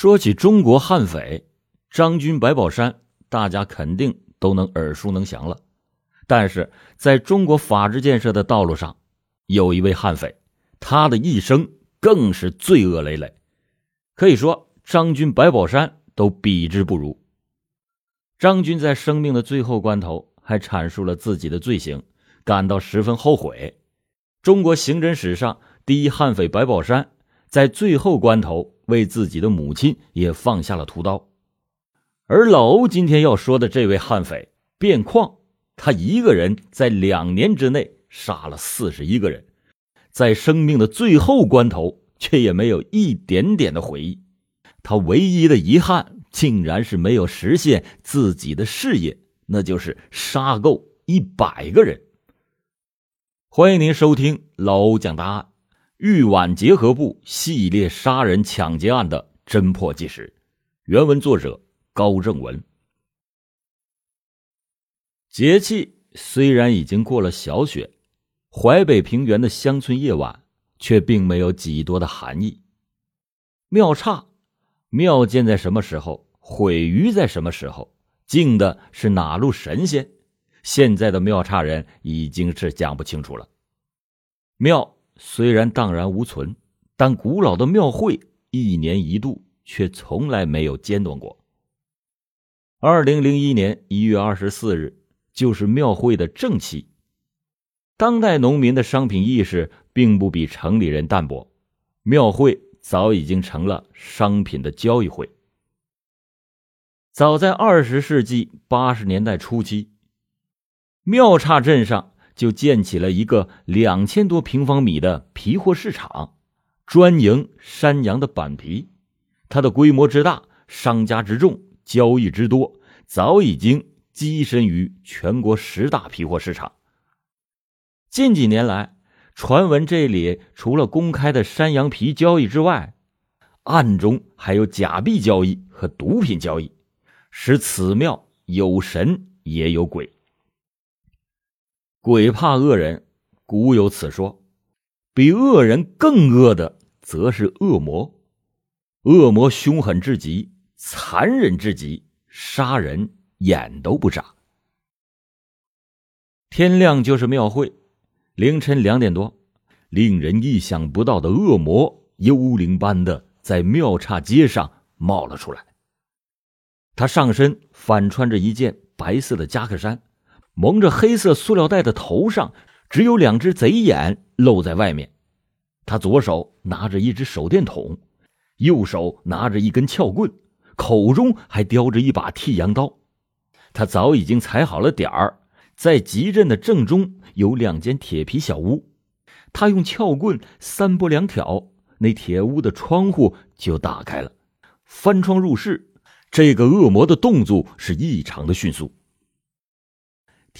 说起中国悍匪张军、白宝山，大家肯定都能耳熟能详了。但是，在中国法治建设的道路上，有一位悍匪，他的一生更是罪恶累累。可以说，张军、白宝山都比之不如。张军在生命的最后关头，还阐述了自己的罪行，感到十分后悔。中国刑侦史上第一悍匪白宝山，在最后关头。为自己的母亲也放下了屠刀，而老欧今天要说的这位悍匪卞矿，他一个人在两年之内杀了四十一个人，在生命的最后关头，却也没有一点点的悔意。他唯一的遗憾，竟然是没有实现自己的事业，那就是杀够一百个人。欢迎您收听老欧讲答案。豫皖结合部系列杀人抢劫案的侦破纪实，原文作者高正文。节气虽然已经过了小雪，淮北平原的乡村夜晚却并没有几多的寒意。庙刹，庙建在什么时候，毁于在什么时候，敬的是哪路神仙？现在的庙刹人已经是讲不清楚了。庙。虽然荡然无存，但古老的庙会一年一度却从来没有间断过。二零零一年一月二十四日，就是庙会的正期。当代农民的商品意识并不比城里人淡薄，庙会早已经成了商品的交易会。早在二十世纪八十年代初期，庙岔镇上。就建起了一个两千多平方米的皮货市场，专营山羊的板皮。它的规模之大，商家之众，交易之多，早已经跻身于全国十大皮货市场。近几年来，传闻这里除了公开的山羊皮交易之外，暗中还有假币交易和毒品交易，使此庙有神也有鬼。鬼怕恶人，古有此说。比恶人更恶的，则是恶魔。恶魔凶狠至极，残忍至极，杀人眼都不眨。天亮就是庙会，凌晨两点多，令人意想不到的恶魔幽灵般的在庙岔街上冒了出来。他上身反穿着一件白色的夹克衫。蒙着黑色塑料袋的头上，只有两只贼眼露在外面。他左手拿着一只手电筒，右手拿着一根撬棍，口中还叼着一把剃羊刀。他早已经踩好了点儿，在集镇的正中有两间铁皮小屋。他用撬棍三拨两挑，那铁屋的窗户就打开了，翻窗入室。这个恶魔的动作是异常的迅速。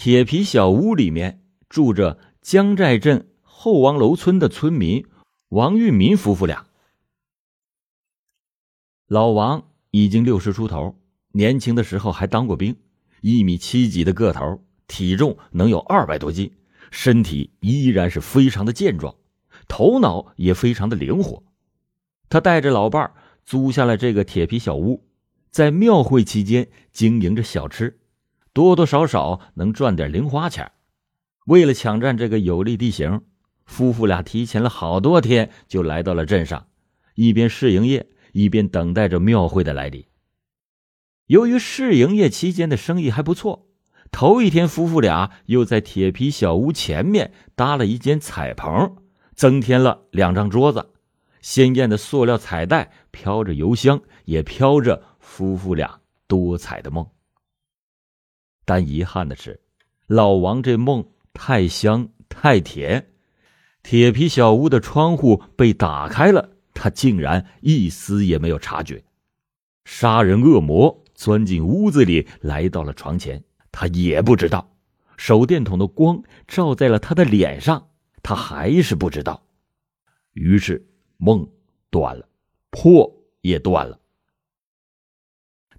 铁皮小屋里面住着江寨镇后王楼村的村民王玉民夫妇俩。老王已经六十出头，年轻的时候还当过兵，一米七几的个头，体重能有二百多斤，身体依然是非常的健壮，头脑也非常的灵活。他带着老伴儿租下了这个铁皮小屋，在庙会期间经营着小吃。多多少少能赚点零花钱。为了抢占这个有利地形，夫妇俩提前了好多天就来到了镇上，一边试营业，一边等待着庙会的来临。由于试营业期间的生意还不错，头一天夫妇俩又在铁皮小屋前面搭了一间彩棚，增添了两张桌子，鲜艳的塑料彩带飘着油香，也飘着夫妇俩多彩的梦。但遗憾的是，老王这梦太香太甜，铁皮小屋的窗户被打开了，他竟然一丝也没有察觉。杀人恶魔钻进屋子里，来到了床前，他也不知道。手电筒的光照在了他的脸上，他还是不知道。于是梦断了，破也断了。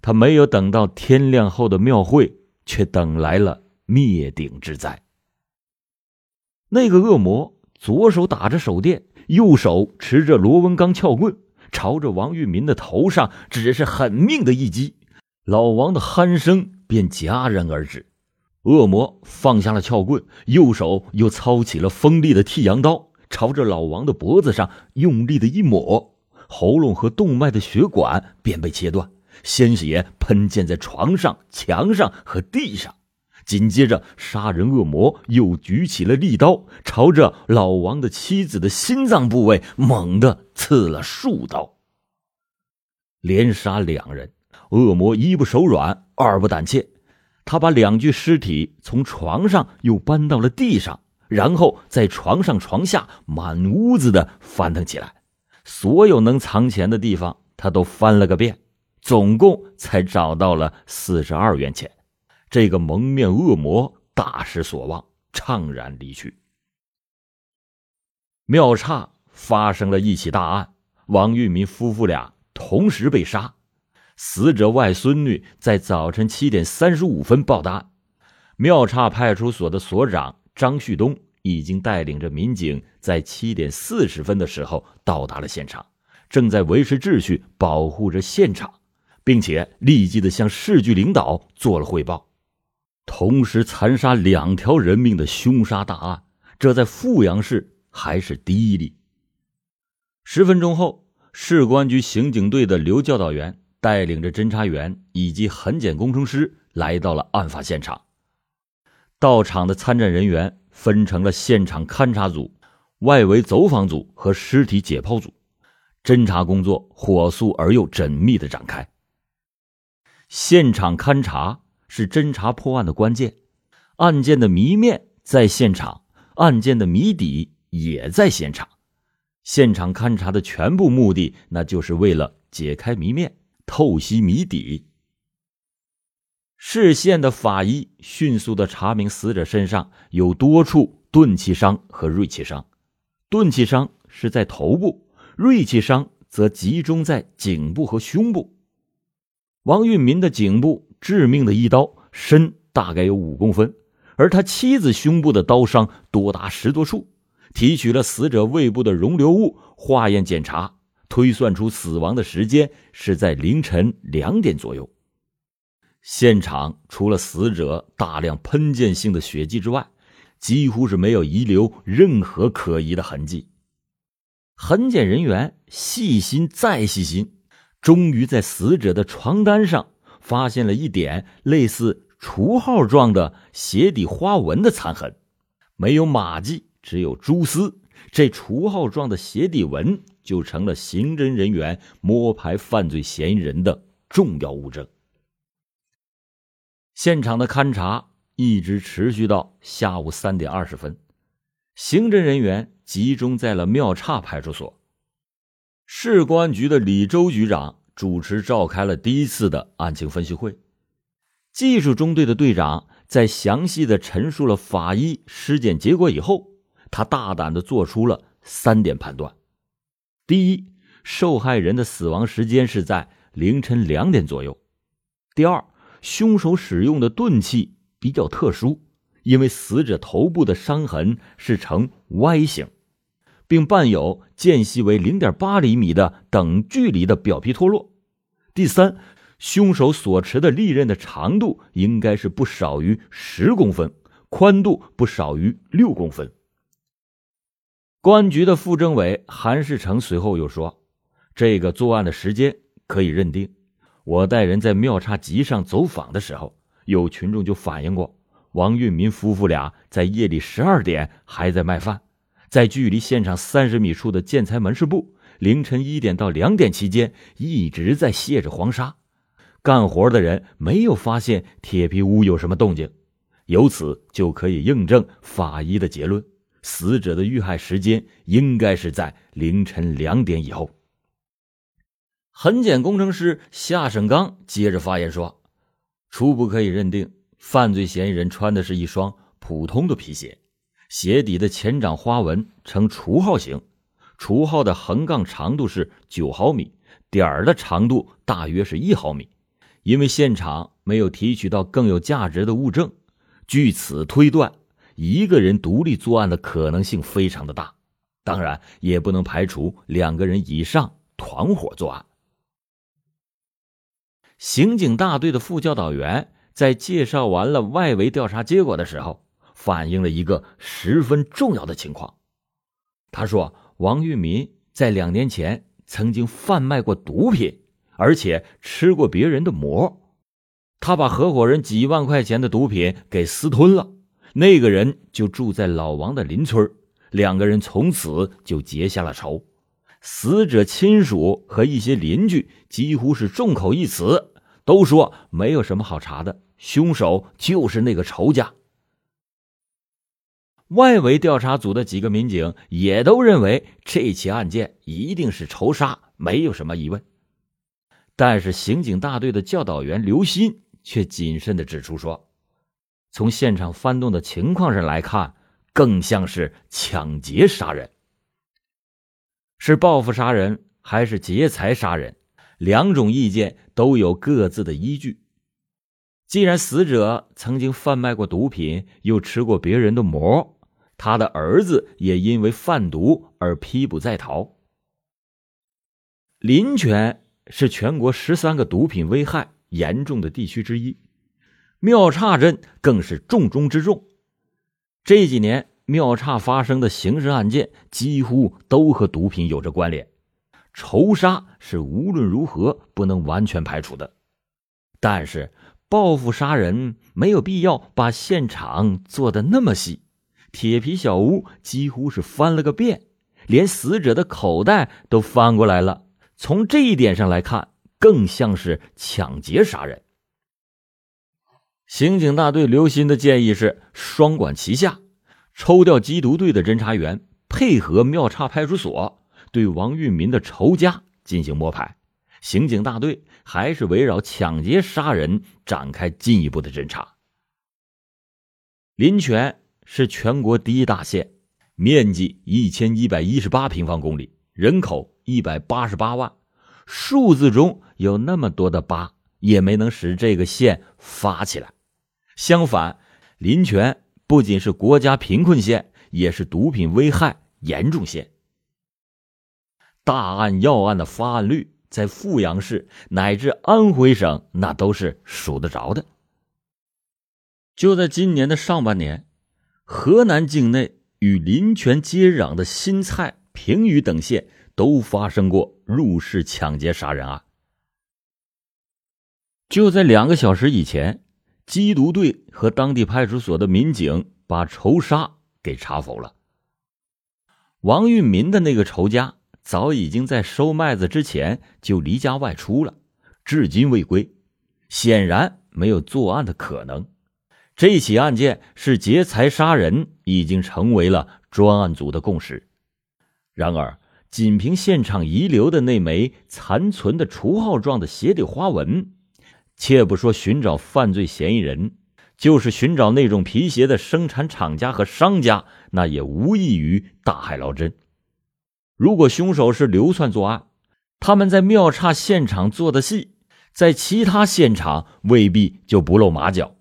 他没有等到天亮后的庙会。却等来了灭顶之灾。那个恶魔左手打着手电，右手持着螺纹钢撬棍，朝着王玉民的头上只是狠命的一击，老王的鼾声便戛然而止。恶魔放下了撬棍，右手又操起了锋利的剃羊刀，朝着老王的脖子上用力的一抹，喉咙和动脉的血管便被切断，鲜血喷溅在床上、墙上和地上。紧接着，杀人恶魔又举起了利刀，朝着老王的妻子的心脏部位猛地刺了数刀。连杀两人，恶魔一不手软，二不胆怯，他把两具尸体从床上又搬到了地上，然后在床上、床下满屋子的翻腾起来，所有能藏钱的地方他都翻了个遍，总共才找到了四十二元钱。这个蒙面恶魔大失所望，怅然离去。庙刹发生了一起大案，王玉民夫妇俩同时被杀。死者外孙女在早晨七点三十五分报的案，庙刹派出所的所长张旭东已经带领着民警在七点四十分的时候到达了现场，正在维持秩序，保护着现场，并且立即的向市局领导做了汇报。同时残杀两条人命的凶杀大案，这在富阳市还是第一例。十分钟后，市公安局刑警队的刘教导员带领着侦查员以及痕检工程师来到了案发现场。到场的参战人员分成了现场勘查组、外围走访组和尸体解剖组，侦查工作火速而又缜密的展开。现场勘查。是侦查破案的关键，案件的谜面在现场，案件的谜底也在现场。现场勘查的全部目的，那就是为了解开谜面，透析谜底。市县的法医迅速的查明，死者身上有多处钝器伤和锐器伤，钝器伤是在头部，锐器伤则集中在颈部和胸部。王运民的颈部。致命的一刀，深大概有五公分，而他妻子胸部的刀伤多达十多处。提取了死者胃部的溶留物，化验检查，推算出死亡的时间是在凌晨两点左右。现场除了死者大量喷溅性的血迹之外，几乎是没有遗留任何可疑的痕迹。痕检人员细心再细心，终于在死者的床单上。发现了一点类似除号状的鞋底花纹的残痕，没有马迹，只有蛛丝。这除号状的鞋底纹就成了刑侦人员摸排犯罪嫌疑人的重要物证。现场的勘查一直持续到下午三点二十分，刑侦人员集中在了庙岔派出所，市公安局的李周局长。主持召开了第一次的案情分析会，技术中队的队长在详细的陈述了法医尸检结果以后，他大胆的做出了三点判断：第一，受害人的死亡时间是在凌晨两点左右；第二，凶手使用的钝器比较特殊，因为死者头部的伤痕是呈 Y 型。并伴有间隙为零点八厘米的等距离的表皮脱落。第三，凶手所持的利刃的长度应该是不少于十公分，宽度不少于六公分。公安局的副政委韩世成随后又说：“这个作案的时间可以认定。我带人在庙岔集上走访的时候，有群众就反映过，王运民夫妇俩在夜里十二点还在卖饭。”在距离现场三十米处的建材门市部，凌晨一点到两点期间一直在卸着黄沙，干活的人没有发现铁皮屋有什么动静，由此就可以印证法医的结论：死者的遇害时间应该是在凌晨两点以后。痕检工程师夏胜刚接着发言说：“初步可以认定，犯罪嫌疑人穿的是一双普通的皮鞋。”鞋底的前掌花纹呈除号形，除号的横杠长度是九毫米，点儿的长度大约是一毫米。因为现场没有提取到更有价值的物证，据此推断，一个人独立作案的可能性非常的大。当然，也不能排除两个人以上团伙作案。刑警大队的副教导员在介绍完了外围调查结果的时候，反映了一个十分重要的情况。他说：“王玉民在两年前曾经贩卖过毒品，而且吃过别人的馍。他把合伙人几万块钱的毒品给私吞了。那个人就住在老王的邻村，两个人从此就结下了仇。死者亲属和一些邻居几乎是众口一词，都说没有什么好查的，凶手就是那个仇家。”外围调查组的几个民警也都认为这起案件一定是仇杀，没有什么疑问。但是刑警大队的教导员刘鑫却谨慎的指出说：“从现场翻动的情况上来看，更像是抢劫杀人。是报复杀人还是劫财杀人？两种意见都有各自的依据。既然死者曾经贩卖过毒品，又吃过别人的馍。”他的儿子也因为贩毒而批捕在逃。临泉是全国十三个毒品危害严重的地区之一，庙岔镇更是重中之重。这几年庙岔发生的刑事案件几乎都和毒品有着关联，仇杀是无论如何不能完全排除的。但是报复杀人没有必要把现场做的那么细。铁皮小屋几乎是翻了个遍，连死者的口袋都翻过来了。从这一点上来看，更像是抢劫杀人。刑警大队刘鑫的建议是双管齐下，抽调缉毒队的侦查员配合庙岔派出所，对王玉民的仇家进行摸排。刑警大队还是围绕抢劫杀人展开进一步的侦查。林泉。是全国第一大县，面积一千一百一十八平方公里，人口一百八十八万，数字中有那么多的八，也没能使这个县发起来。相反，临泉不仅是国家贫困县，也是毒品危害严重县。大案要案的发案率，在阜阳市乃至安徽省那都是数得着的。就在今年的上半年。河南境内与临泉接壤的新蔡、平舆等县都发生过入室抢劫杀人案。就在两个小时以前，缉毒队和当地派出所的民警把仇杀给查否了。王玉民的那个仇家早已经在收麦子之前就离家外出了，至今未归，显然没有作案的可能。这起案件是劫财杀人，已经成为了专案组的共识。然而，仅凭现场遗留的那枚残存的除号状的鞋底花纹，且不说寻找犯罪嫌疑人，就是寻找那种皮鞋的生产厂家和商家，那也无异于大海捞针。如果凶手是流窜作案，他们在庙岔现场做的戏，在其他现场未必就不露马脚。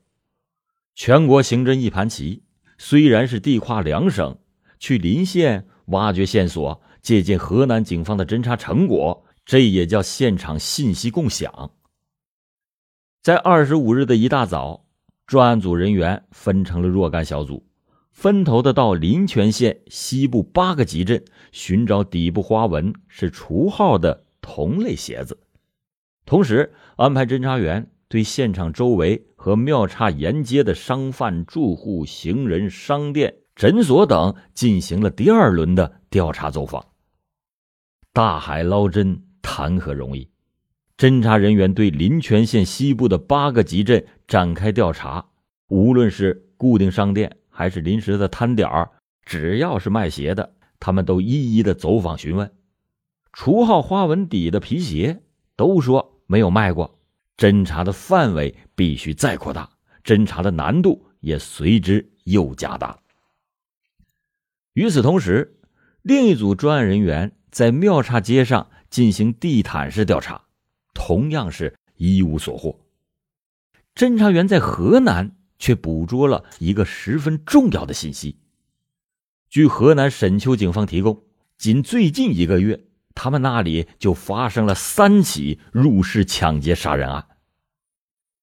全国刑侦一盘棋，虽然是地跨两省，去临县挖掘线索，借鉴河南警方的侦查成果，这也叫现场信息共享。在二十五日的一大早，专案组人员分成了若干小组，分头的到临泉县西部八个集镇寻找底部花纹是除号的同类鞋子，同时安排侦查员。对现场周围和庙岔沿街的商贩、住户、行人、商店、诊所等进行了第二轮的调查走访。大海捞针，谈何容易？侦查人员对临泉县西部的八个集镇展开调查，无论是固定商店还是临时的摊点儿，只要是卖鞋的，他们都一一的走访询问。除号花纹底的皮鞋，都说没有卖过。侦查的范围必须再扩大，侦查的难度也随之又加大。与此同时，另一组专案人员在庙岔街上进行地毯式调查，同样是一无所获。侦查员在河南却捕捉了一个十分重要的信息。据河南沈丘警方提供，仅最近一个月。他们那里就发生了三起入室抢劫杀人案。